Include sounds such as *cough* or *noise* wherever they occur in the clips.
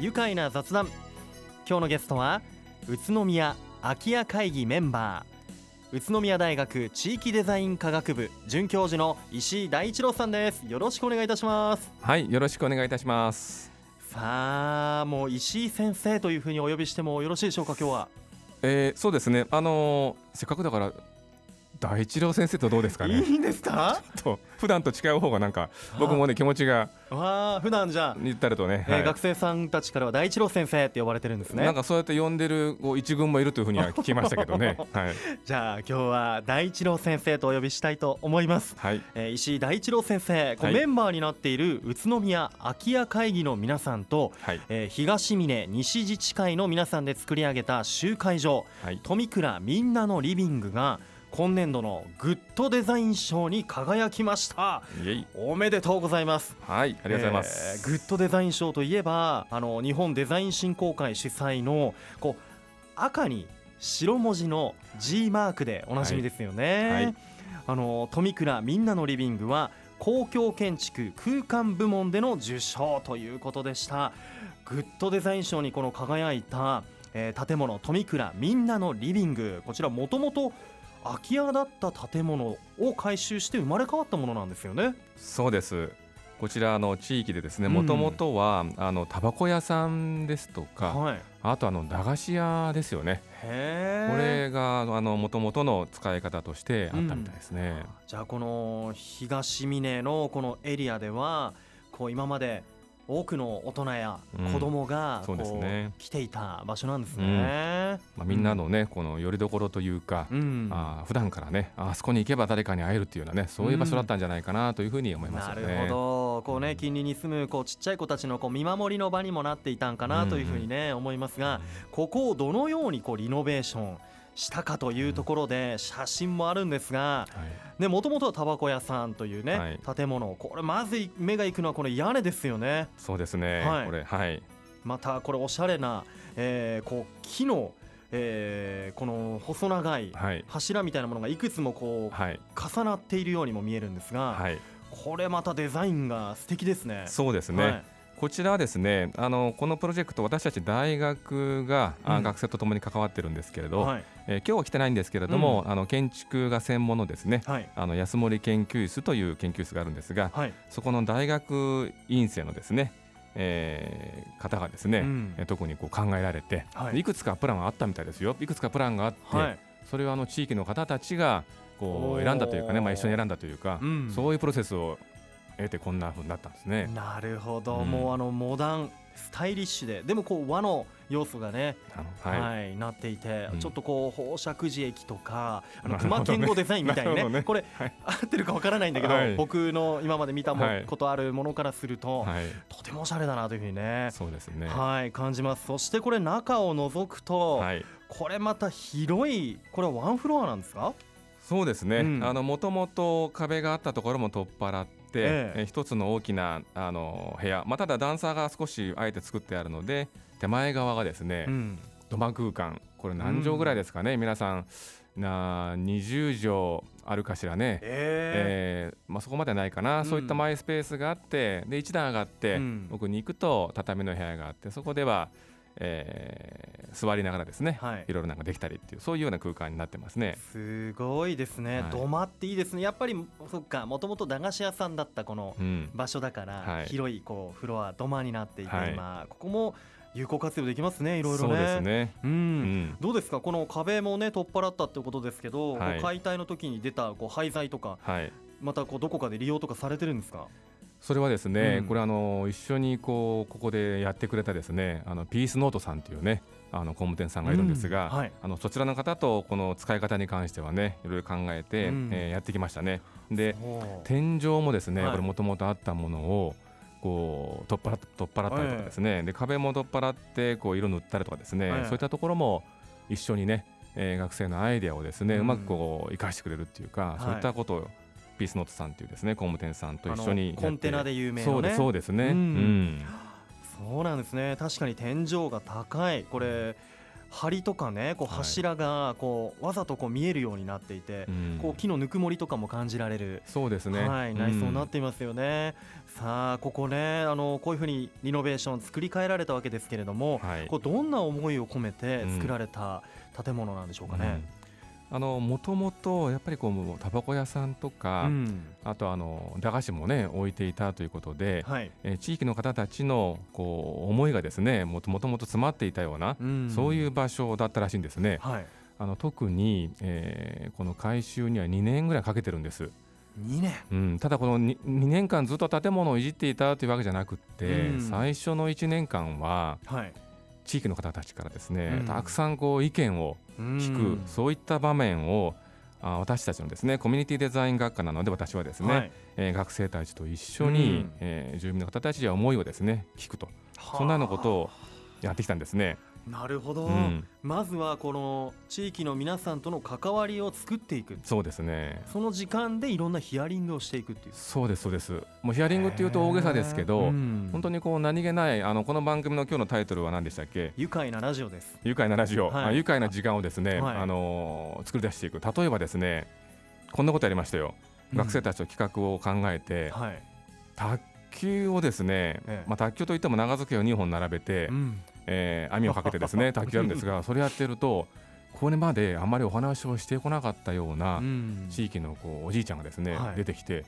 愉快な雑談。今日のゲストは宇都宮空き家会議メンバー宇都宮大学地域デザイン科学部准教授の石井大一郎さんです。よろしくお願いいたします。はいよろしくお願いいたします。さあもう石井先生というふうにお呼びしてもよろしいでしょうか今日は。えー、そうですね。あのー、せっかくだから大一郎先生とどうですかね？いいんですか？と普段と違う方がなんか僕もね気持ちがわあ普段じゃ言ったらとね、えーはい、学生さんたちからは大一郎先生って呼ばれてるんですね。なんかそうやって呼んでるこう一軍もいるというふうには *laughs* 聞きましたけどね。はい。じゃあ今日は大一郎先生とお呼びしたいと思います。はい。えー、石井大一郎先生、こうメンバーになっている宇都宮空き家会議の皆さんと、はい、えー、東峰西自治会の皆さんで作り上げた集会場、はい、富倉みんなのリビングが。今年度のグッドデザイン賞に輝きました。おめでとうございます。はいありがとうございます、えー、グッドデザイン賞といえばあの日本デザイン振興会主催のこう赤に白文字の G マークでおなじみですよね、はい。はい、あの富倉みんなのリビングは公共建築空間部門での受賞ということでした。グッドデザイン賞にこの輝いた、えー、建物富倉みんなのリビング。こちらもともと空き家だった建物を改修して生まれ変わったものなんですよね。そうです。こちらの地域でですねもともとはあのタバコ屋さんですとか、はい、あとあの駄菓子屋ですよね。これがあのもともとの使い方としてあったみたいですね、うん、じゃあこの東峰のこのエリアではこう今まで多くの大人や子供がこう、うんね、来ていた場所なんですね、うん、まあ、みんなのねこの拠り所というか、うん、あ普段からねあそこに行けば誰かに会えるっていうようなねそういう場所だったんじゃないかなというふうに思いますよね、なるほど。こうね近隣に住むこうちっちゃい子たちのこう見守りの場にもなっていたんかなというふうにね、思いますがここをどのようにこうリノベーションしたかというところで写真もあるんですがもともとはタバコ屋さんというね、はい、建物これまず目がいくのはこの屋根ですよね。そうですね、はい、これはい。またこれおしゃれな、えー、こう木のえー、この細長い。柱みたいなものがいくつもこう、はい、重なっているようにも見えるんですが、はい、これまたデザインが素敵ですね。そうですね、はいこちらはですねあのこのプロジェクト私たち大学が、うん、学生とともに関わってるんですけれど、はい、えー、今日は来てないんですけれども、うん、あの建築が専門のですね、はい、あの安森研究室という研究室があるんですが、はい、そこの大学院生のですねえー、方がですね、うん、特にこう考えられて、はい、いくつかプランがあったみたいですよ。いくつかプランがあって、はい、それはあの地域の方たちがこう選んだというかね、まあ、一緒に選んだというか、うん、そういうプロセスを得てこんな風になったんですね。なるほど、うん、もうあのモダンスタイリッシュで。でもこう和の要素がね、はい、はい、なっていて、うん、ちょっとこう宝石寺駅とかあの *laughs* 熊健吾デザインみたいにねね。これ、はい、合ってるかわからないんだけど、はい、僕の今まで見たも、ことあるものからすると、とてもおしゃれだなというふうにねそうですね。はい感じます。そしてこれ中を覗くと、これまた広いこれはワンフロアなんですか？そうですね、もともと壁があったところも取っ払って、ええ。一つの大きなあの部屋、まあ、ただ段差が少しあえて作ってあるので手前側がですね、うん、土間空間。これ何畳ぐらいですかね、うん、皆さん。な20畳あるかしらね、えー、えー、まあ、そこまでないかな、うん、そういったマイスペースがあってで1段上がって、奥に行くと畳の部屋があってそこではえー、座りながらですね、はい、いろいろなんかできたりっていうそういうような空間になってますね。すごいですね、はい、土間っていいですね。やっぱりそっかもともと駄菓子屋さんだったこの場所だから、うんはい、広いこうフロア土間になっていて、今ここも有効活用できますね、いろいろね。そうですね。うん。うん、どうですか、この壁もね、取っ払ったってことですけど、はい、解体の時に出たこう廃材とか、はい、またこうどこかで利用とかされてるんですか？それはですね、うん、これあの一緒にこうここでやってくれたですねあのピースノートさんというねあの工務店さんがいるんですが、うん。はい、あのそちらの方とこの使い方に関してはねいろいろ考えて、うん、えー、やってきましたね。で天井もですね、はい、これもともとあったものをこう取っ払取っ払ったりとかですね、はい、で壁も取っ払ってこう色塗ったりとかですね、そういったところも一緒にね、えー、学生のアイデアをですね、うまくこう生かしてくれるっていうか、そういったことをピースノートさんというですね工務店さんと一緒にコンテナで有名な、ね、そうですね、うん、そうなんですね。確かに天井が高い。これ梁とかねこう柱がこうわざとこう見えるようになっていて、こう木のぬくもりとかも感じられる。そうですね、はい、内装になっていますよね。さあここねあのこういうふうにリノベーション作り変えられたわけですけれども、はい、こうどんな思いを込めて作られた建物なんでしょうかね。もともとやっぱりこうタバコ屋さんとか、うん、あとあの駄菓子もね置いていたということで、はい、え地域の方たちのこう思いがですねもともと詰まっていたような、うん、そういう場所だったらしいんですね。はい、あの特に、えー、この改修には2年ぐらいかけてるんです。2年、うん、ただこの 2, 2年間ずっと建物をいじっていたというわけじゃなくて、うん、最初の1年間は、はい、地域の方たちからですね、うん、たくさんこう意見を聞く、うん、そういった場面をあ私たちのですねコミュニティデザイン学科なので私はですね、はい、えー、学生たちと一緒に、うん、えー、住民の方たちや思いをですね聞くと。そんなようなことをやってきたんですね。なるほど、うん、まずはこの地域の皆さんとの関わりを作っていく。そうですね。その時間でいろんなヒアリングをしていくっていう。そうですそうです。もうヒアリングっていうと大げさですけど、うん、本当にこう何気ないあのこの番組の今日のタイトルは何でしたっけ？愉快なラジオです。愉快なラジオ、はい、愉快な時間をですね、はい、あの作り出していく。例えばですねこんなことやりましたよ、学生たちと企画を考えて、はい、卓球をですね、ええ、まあ、卓球といっても長机を2本並べて、うんえー、網をかけてですね卓球やるんですがそれやってるとこれまであまりお話をしてこなかったような地域のこうおじいちゃんがですね、出てきて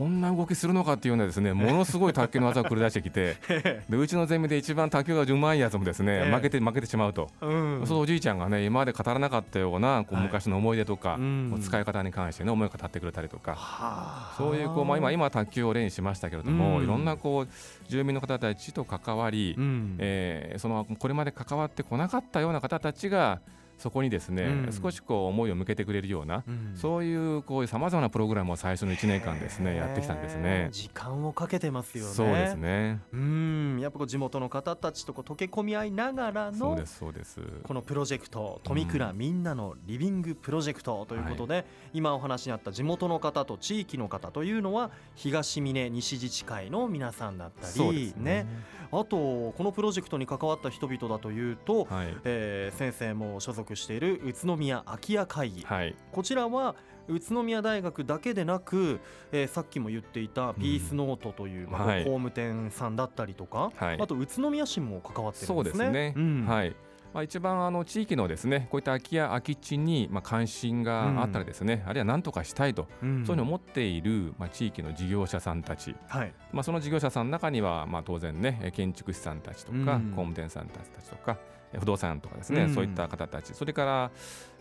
こんな動きするのかっていうようなですねものすごい卓球の技を繰り出してきて *laughs* でうちのゼミで一番卓球がうまいやつもですね負けて負けてしまうと、うん、そうおじいちゃんがね今まで語らなかったようなこう昔の思い出とか、はい、使い方に関してね思いを語ってくれたりとか、そういうこう、まあ、今今卓球を例にしましたけれども、うん、いろんなこう住民の方たちと関わり、うん、えー、そのこれまで関わってこなかったような方たちがそこにですね、うん、少しこう思いを向けてくれるような、うん、そういうこうさまざまなプログラムを最初の1年間ですねやってきたんですね。時間をかけてますよね。そうですね。うん。やっぱこう地元の方たちとこう溶け込み合いながらのそうですそうです。このプロジェクト富倉みんなのリビングプロジェクトということで、はい、今お話にあった地元の方と地域の方というのは東峰西自治会の皆さんだったりね、ね、あとこのプロジェクトに関わった人々だというと、はい、えー、先生も所属属している宇都宮空き家会議、はい、こちらは宇都宮大学だけでなく、えー、さっきも言っていたピースノートという、うん、まあ、工務店さんだったりとか、はい、あと宇都宮市も関わってるんですね。そうですね、うん、はい。まあ、一番あの地域のですねこういった空き家空き地にまあ関心があったらですね、うん、あるいは何とかしたいと、うん、そういうのを持っているまあ地域の事業者さんたち、はい、まあその事業者さんの中にはまあ当然ね建築士さんたちとか、工務店さんたちとか不動産とかですね、うん、そういった方たち。それから、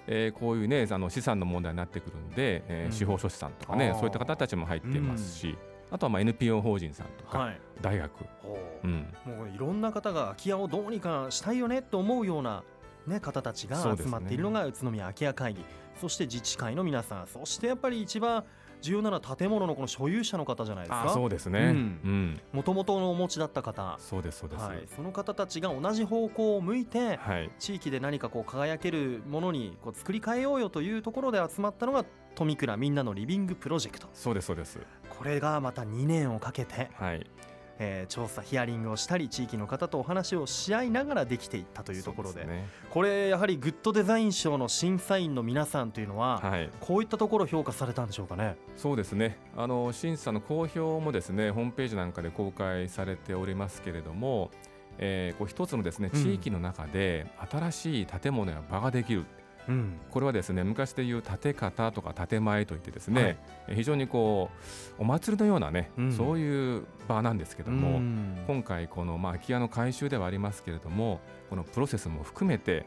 えー、こういうねあの資産の問題になってくるんで、えー、司法書士さんとかね、そういった方たちも入っていますし。あとはまあ NPO 法人さんとか、はい、大学、う。ん、もういろんな方が空き家をどうにかしたいよねと思うような、ね、方たちが集まっているのが宇都宮空き家会議。そして自治会の皆さん。そしてやっぱり一番重要なのは建物のこの所有者の方じゃないですか？そうですね。もともとのお持ちだった方。そうですそうです、はい、その方たちが同じ方向を向いて、はい、地域で何かこう輝けるものにこう作り変えようよというところで集まったのが富倉みんなのリビングプロジェクト。そうですそうです。これがまた2年をかけて、はい、えー、調査ヒアリングをしたり地域の方とお話をし合いながらできていったというところで、ね、これやはりグッドデザイン賞の審査員の皆さんというのは、はい、こういったところ評価されたんでしょうかね。そうですね。あの審査の公表もですねホームページなんかで公開されておりますけれども、えー、こう一つのですね地域の中で新しい建物や場ができる、うん、これはですね昔でいう建て方とか建前といってですね、はい、非常にこうお祭りのようなね、うん、そういう場なんですけども、うん、今回このまあ空き家の改修ではありますけれどもこのプロセスも含めて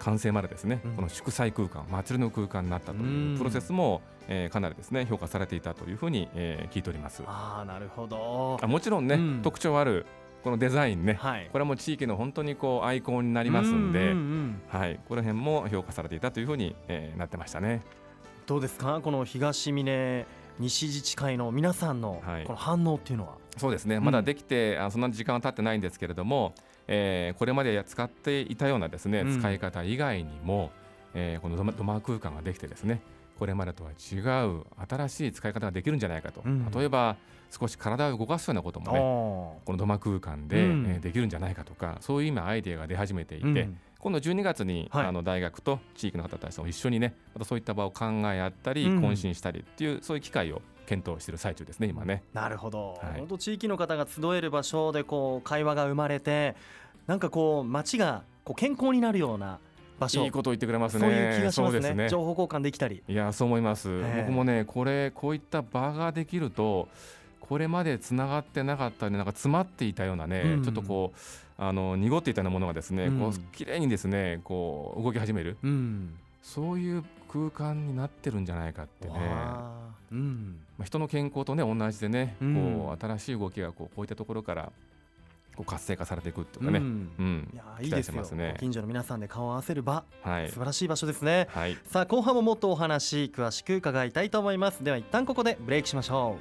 完成までですね、この祝祭空間祭りの空間になったというプロセスも、えー、かなりですね評価されていたというふうに、えー、聞いております。あなるほど。あもちろんね、特徴あるこのデザインね、はい、これはもう地域の本当にこうアイコンになりますんで、はい、この辺も評価されていたというふうに、えー、なってましたね。どうですか？この東峰西自治会の皆さんのこの反応っていうのは、はい、そうですね。まだできて、うん、そんな時間は経ってないんですけれども、えー、これまで使っていたようなですね、使い方以外にも、えー、この土間空間ができてですねこれまでとは違う新しい使い方ができるんじゃないかと、うん、例えば少し体を動かすようなこともねこの土間空間で、うん、えー、できるんじゃないかとかそういう今アイデアが出始めていて、うん、今度12月に、はい、あの大学と地域の方たちと一緒にねまたそういった場を考え合ったり、懇親したりっていうそういう機会を検討している最中ですね今ね。なるほど、はい、本当地域の方が集える場所でこう会話が生まれてなんかこう街がこう健康になるような場所。いいこと言ってくれますね。そういう気がしますね、ね、情報交換できたり。いやそう思います、僕もねこれこういった場ができるとこれまでつながってなかったねなんか詰まっていたようなね、うん、ちょっとこうあの濁っていたようなものがですね、うん、こう綺麗にですねこう動き始める、うん、そういう空間になってるんじゃないかってね、うん。まあ、人の健康とね同じでね、こう新しい動きがこうこういったところからこう活性化されていくっていうかね、うん。うん、いやいいですよ、ね、近所の皆さんで顔を合わせる場、はい、素晴らしい場所ですね、はい、さあ後半ももっとお話詳しく伺いたいと思います。では一旦ここでブレイクしましょ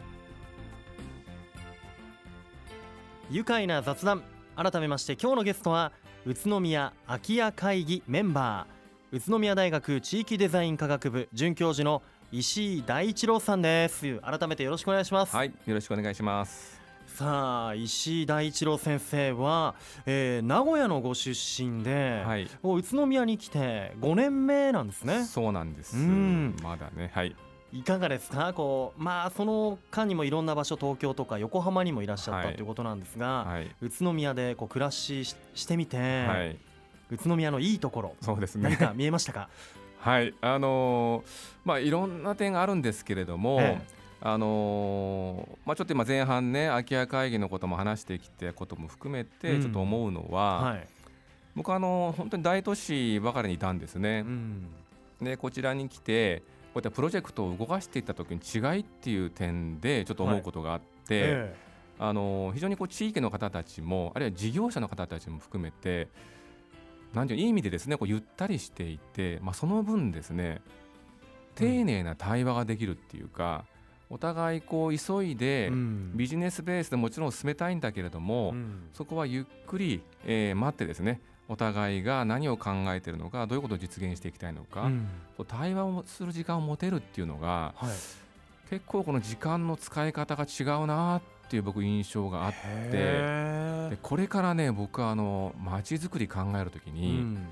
う。愉快な雑談。改めまして今日のゲストは宇都宮空き家会議メンバー。宇都宮大学地域デザイン科学部准教授の石井大一郎さんです。改めてよろしくお願いします。はい。よろしくお願いしますさあ石井大一郎先生は、えー、名古屋のご出身で、はい、宇都宮に来て5年目なんですね。そうなんです。まだね。はい。いかがですか？こうまあその間にもいろんな場所東京とか横浜にもいらっしゃった、はい、ということなんですが、はい、宇都宮でこう暮らししてみて、はい、宇都宮のいいところそうですね。何か見えましたか？*laughs* はい。あのー、まあいろんな点があるんですけれども、ええあのー、まあ、ちょっと今前半ね空き家会議のことも話してきたことも含めてちょっと思うのは、うんはい、僕はあの本当に大都市ばかりにいたんですね。うん、でこちらに来てこういったプロジェクトを動かしていった時に違いっていう点でちょっと思うことがあって、はい。えあのー、非常にこう地域の方たちもあるいは事業者の方たちも含めて何ていういい意味でですねこうゆったりしていて、まあ、その分ですね丁寧な対話ができるっていうか、うんお互いこう急いでビジネスベースでもちろん進めたいんだけれども、うん、そこはゆっくり、えー、待ってですねお互いが何を考えているのかどういうことを実現していきたいのか、うん、対話をする時間を持てるっていうのが、はい、結構この時間の使い方が違うなっていう僕印象があってでこれからね僕はあの街づくり考えるときに、うん、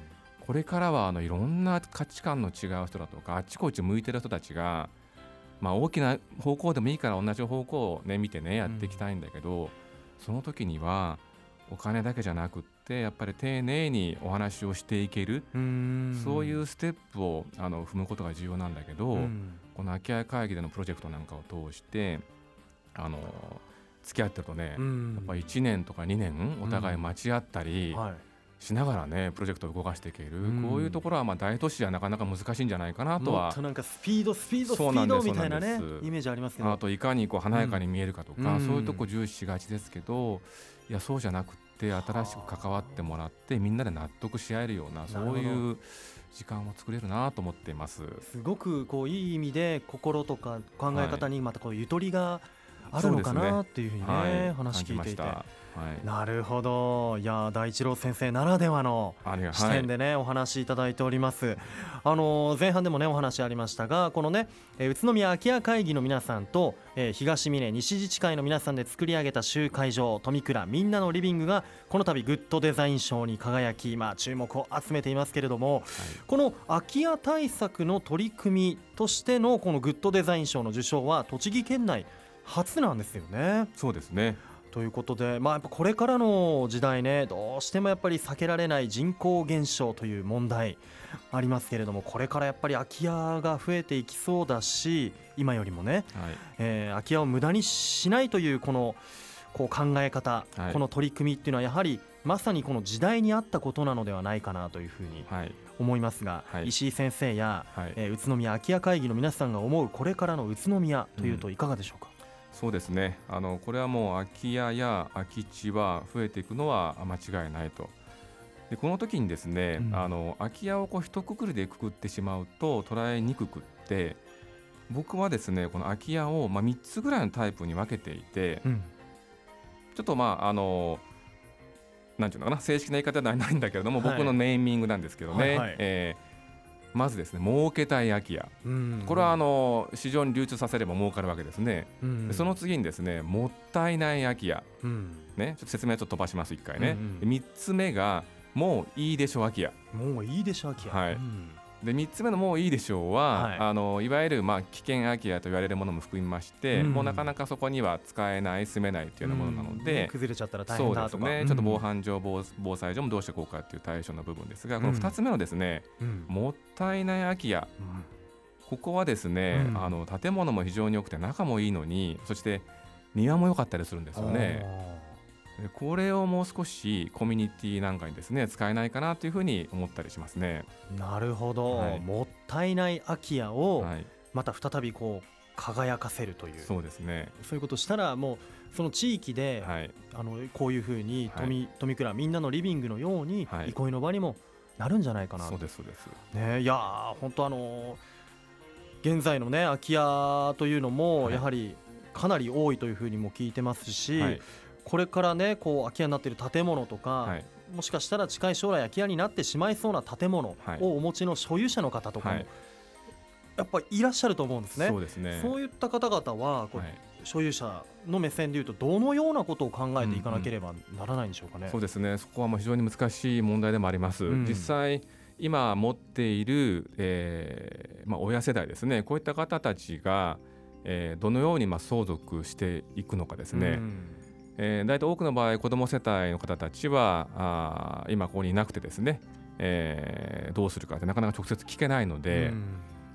これからはあのいろんな価値観の違う人だとかあっちこっち向いてる人たちがまあ、大きな方向でもいいから同じ方向を、ね、見てねやっていきたいんだけど、うん、その時にはお金だけじゃなくってやっぱり丁寧にお話をしていける。そういうステップをあの踏むことが重要なんだけど、うん、この空き家会議でのプロジェクトなんかを通してあの付き合ってるとね、うん、やっぱ1年とか2年お互い待ち合ったり、はいしながらねプロジェクトを動かしていける、うん、こういうところはまあ大都市はなかなか難しいんじゃないかなとはなんかスピードスピードスピードみたいなねイメージありますけど。あといかにこう華やかに見えるかとか、うん、そういうとこ重視しがちですけどいやそうじゃなくて新しく関わってもらってみんなで納得し合えるようなそういう時間を作れるなと思っています。すごくこういい意味で心とか考え方にまたこうゆとりがあるのかなっていうふうにね、はい、話聞いていて。はい、なるほど。いや大一郎先生ならではの視点でね、はい、お話しいただいております。あの前半でもねお話ありましたがこのね、え宇都宮空き家会議の皆さんと、えー、東峰西自治会の皆さんで作り上げた集会場富倉みんなのリビングがこの度グッドデザイン賞に輝き、まあ、注目を集めていますけれども、はい、この空き家対策の取り組みとしてのこのグッドデザイン賞の受賞は栃木県内初なんですよね。そうですねということで、まあ、やっぱこれからの時代ねどうしてもやっぱり避けられない人口減少という問題ありますけれどもこれからやっぱり空き家が増えていきそうだし今よりもね、はい、えー、空き家を無駄にしないというこのこう考え方、はい、この取り組みっていうのはやはりまさにこの時代に合ったことなのではないかなというふうに思いますが、はい、石井先生や、はい、えー、宇都宮空き家会議の皆さんが思うこれからの宇都宮というといかがでしょうか、うんそうですね。あのこれはもう空き家や空き地は増えていくのは間違いないと。でこの時にですね、うん、あの空き家をこう一括りでくくってしまうと捉えにくくって僕はですねこの空き家を、まあ、3つぐらいのタイプに分けていて、うん、ちょっとまああのなんていうのかな正式な言い方ではないんだけれども、はい、僕のネーミングなんですけどね、はいはい、えーまずですね儲けたい空き家、これはあの市場に流通させれば儲かるわけですね、その次にですねもったいない空き家、ね、ちょっと説明ちょっと飛ばします1回ね、う3つ目がもういいでしょう空き家。もういいでしょう空き家。はい、で3つ目の「もういいでしょうは」はい、あのいわゆるまあ危険空き家と言われるものも含みまして、うん、もうなかなかそこには使えない住めないというようなものなので、うん、崩れちゃったら大変だとか。そうですね、ちょっと防犯上防防災上もどうしていこうかっていう対象の部分ですが、この2つ目のですね、もったいない空き家、ここはですね、あの建物も非常に良くて中もいいのにそして庭も良かったりするんですよね。これをもう少しコミュニティなんかにですね使えないかなというふうに思ったりしますね。なるほど、はい、もったいない空き家をまた再びこう輝かせるという。そうですね。そういうことしたらもうその地域で、はい、あのこういうふうに富、はい、富倉みんなのリビングのように、憩い。の場にもなるんじゃないかな。そうですそうです、ね、いや本当あの現在のね空き家というのもやはりかなり多いというふうにも聞いてますし、はいこれからねこう空き家になっている建物とか、はい、もしかしたら近い将来空き家になってしまいそうな建物をお持ちの所有者の方とかも、やっぱりいらっしゃると思うんですね。そうですね。そういった方々はこう、所有者の目線でいうとどのようなことを考えていかなければならないんでしょうかね。うんうん、そうですね。そこはもう非常に難しい問題でもあります。うん、実際今持っている、えーまあ、親世代ですね。こういった方たちが、えー、どのようにまあ相続していくのかですね、うんえー、大体多くの場合子ども世帯の方たちはあ今ここにいなくてですね、えー、どうするかってなかなか直接聞けないので、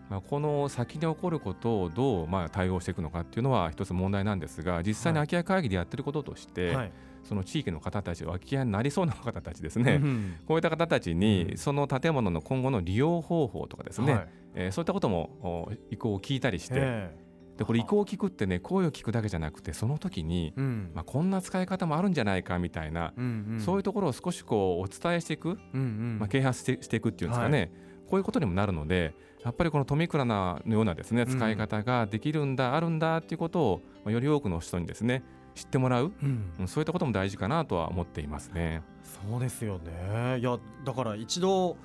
まあ、この先に起こることをどうまあ対応していくのかっていうのは一つ問題なんですが実際に空き家会議でやってることとして、はい、その地域の方たち空き家になりそうな方たちですね、うん、こういった方たちにその建物の今後の利用方法とかですね、はい、えー、そういったことも意向を聞いたりして。でこれ意向を聞くってね声を聞くだけじゃなくてその時に、うん、まあ、こんな使い方もあるんじゃないかみたいな、うんうん、そういうところを少しこうお伝えしていく、うんうん、まあ、啓発してしていくっていうんですかね、はい、こういうことにもなるのでやっぱりこの富倉のようなですね使い方ができるんだ、うん、あるんだっていうことを、まあ、より多くの人にですね知ってもらう、うん、そういったことも大事かなとは思っていますね。そうですよね。いやだから一度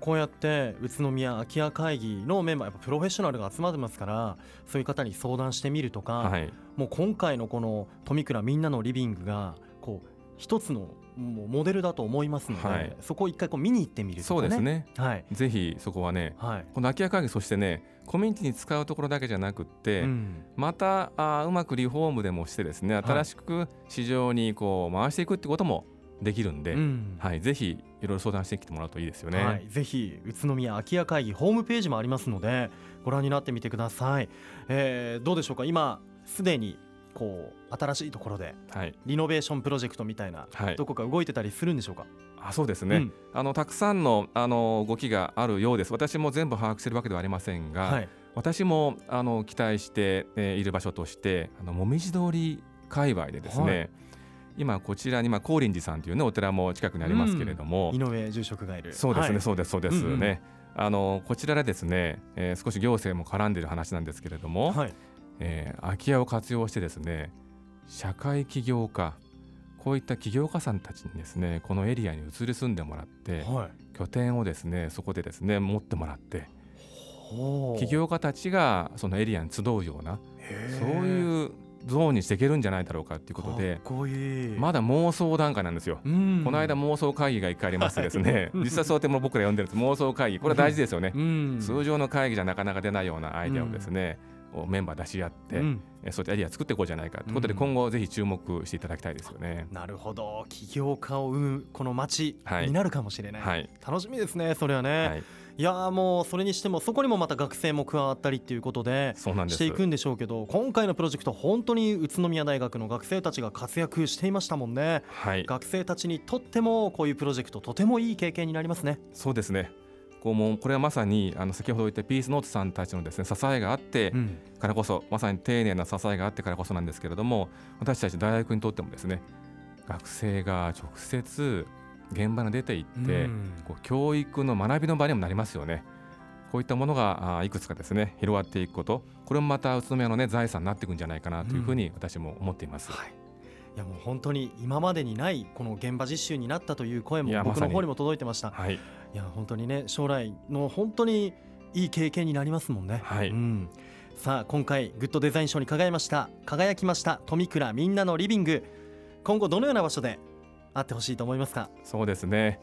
こうやって宇都宮空き家会議のメンバーやっぱプロフェッショナルが集まってますからそういう方に相談してみるとか、はい、もう今回のこの富倉みんなのリビングがこう一つのもうモデルだと思いますので、はい、そこを一回こう見に行ってみる、ね、そうですね、はい、ぜひそこはね、はい、この空き家会議そしてねコミュニティに使うところだけじゃなくって、うん、またあうまくリフォームでもしてですね新しく市場にこう回していくってこともできるんで、うん、はい、ぜひいろいろ相談してきてもらうといいですよね、はい、ぜひ宇都宮空き家会議ホームページもありますのでご覧になってみてください、えー、どうでしょうか？今すでにこう新しいところで、はい、リノベーションプロジェクトみたいな、はい、どこか動いてたりするんでしょうか？あそうですね、うん、あのたくさんのあの動きがあるようです。私も全部把握しているわけではありませんが、はい、私もあの期待して、えー、いる場所としてあのもみじ通り界隈でですね、今こちらにまあ高林寺さんというねお寺も近くにありますけれども、井上住職がいる。そうですね、はい、そうですそうですね、うんうん、あのこちらでですね、えー、少し行政も絡んでいる話なんですけれども、はい、えー、空き家を活用してですね社会起業家こういった起業家さんたちにですねこのエリアに移り住んでもらって、はい、拠点をですねそこでですね持ってもらって起業家たちがそのエリアに集うようなそういうゾーンにしていけるんじゃないだろうかということでまだ妄想段階なんですよ、この間妄想会議が1回ありましてですね。実際そうやっても僕ら呼んでるんです。妄想会議。これは大事ですよね、通常の会議じゃなかなか出ないようなアイデアをですね、をメンバー出し合って、うん、そういったエリア作っていこうじゃないかということで、今後ぜひ注目していただきたいですよね。なるほど。起業家を生むこの街になるかもしれない、はい、楽しみですねそれはね。はいいやもうそれにしてもそこにもまた学生も加わったりっていうことでしていくんでしょうけど今回のプロジェクト本当に宇都宮大学の学生たちが活躍していましたもんね、はい、学生たちにとってもこういうプロジェクトとてもいい経験になりますね。そうですね。こうもこれはまさにあの先ほど言ったピースノートさんたちのですね支えがあってからこそ、うん、まさに丁寧な支えがあってからこそなんですけれども私たち大学にとってもですね学生が直接現場に出ていって、うん、こう教育の学びの場にもなりますよね。こういったものがいくつかですね広がっていくこと。これもまた宇都宮のね財産になっていくんじゃないかなというふうに私も思っています。うんはい。いやもう本当に今までにないこの現場実習になったという声も僕の方にも届いてました。はい、いいや本当にね将来の本当にいい経験になりますもんね。はい、うん、さあ今回グッドデザイン賞に輝きました輝きました富倉みんなのリビング。今後どのような場所であってほしいと思いますか？そうですね。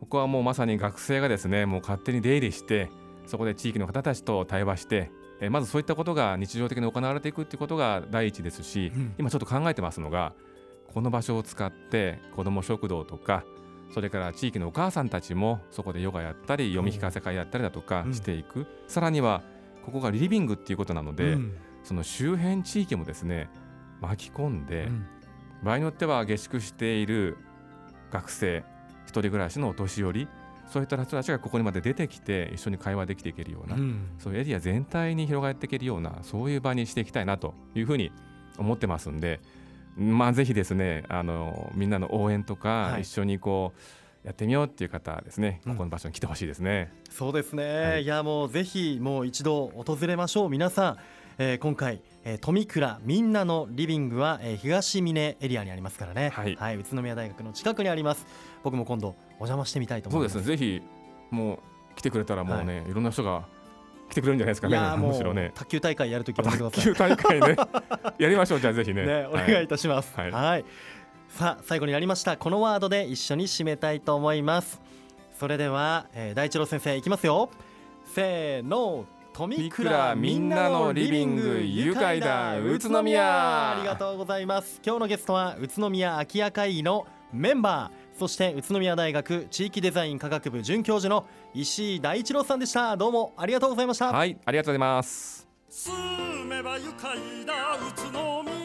ここはもうまさに学生がですねもう勝手に出入りしてそこで地域の方たちと対話してえまずそういったことが日常的に行われていくっていうことが第一ですし、うん、今ちょっと考えてますのがこの場所を使って子ども食堂とかそれから地域のお母さんたちもそこでヨガやったり読み聞かせ会やったりだとかしていく、うん、さらにはここがリビングっていうことなので、うん、その周辺地域もですね巻き込んで、場合によっては下宿している学生一人暮らしのお年寄りそういった人たちがここにまで出てきて一緒に会話できていけるような、うん、そういうエリア全体に広がっていけるようなそういう場にしていきたいなというふうに思ってますんで、まあ、ぜひですねあのみんなの応援とか、一緒にこうやってみようっていう方はですね、ここの場所に来てほしいですね。そうですね、はい、いやもうぜひもう一度訪れましょう。皆さん、えー、今回えー、富倉みんなのリビングは、えー、東峰エリアにありますからね、はい、はい、宇都宮大学の近くにあります僕も今度お邪魔してみたいと思いますそうですねぜひもう来てくれたらもうね、はい、いろんな人が来てくれるんじゃないですかね。*laughs* むしろね。卓球大会やるときは *laughs* 卓球大会ね。*laughs* やりましょうじゃあぜひね。ねお願いいたします。はい。はい、さあ最後になりましたこのワードで一緒に締めたいと思います。それでは、えー、大一郎先生いきますよ。せーの。富倉みんなのリビング愉快だ宇都宮。ありがとうございます。今日のゲストは宇都宮空き家会議のメンバー。そして宇都宮大学地域デザイン科学部准教授の石井大一郎さんでした。どうもありがとうございました。はいありがとうございます。住めば愉快だ宇都宮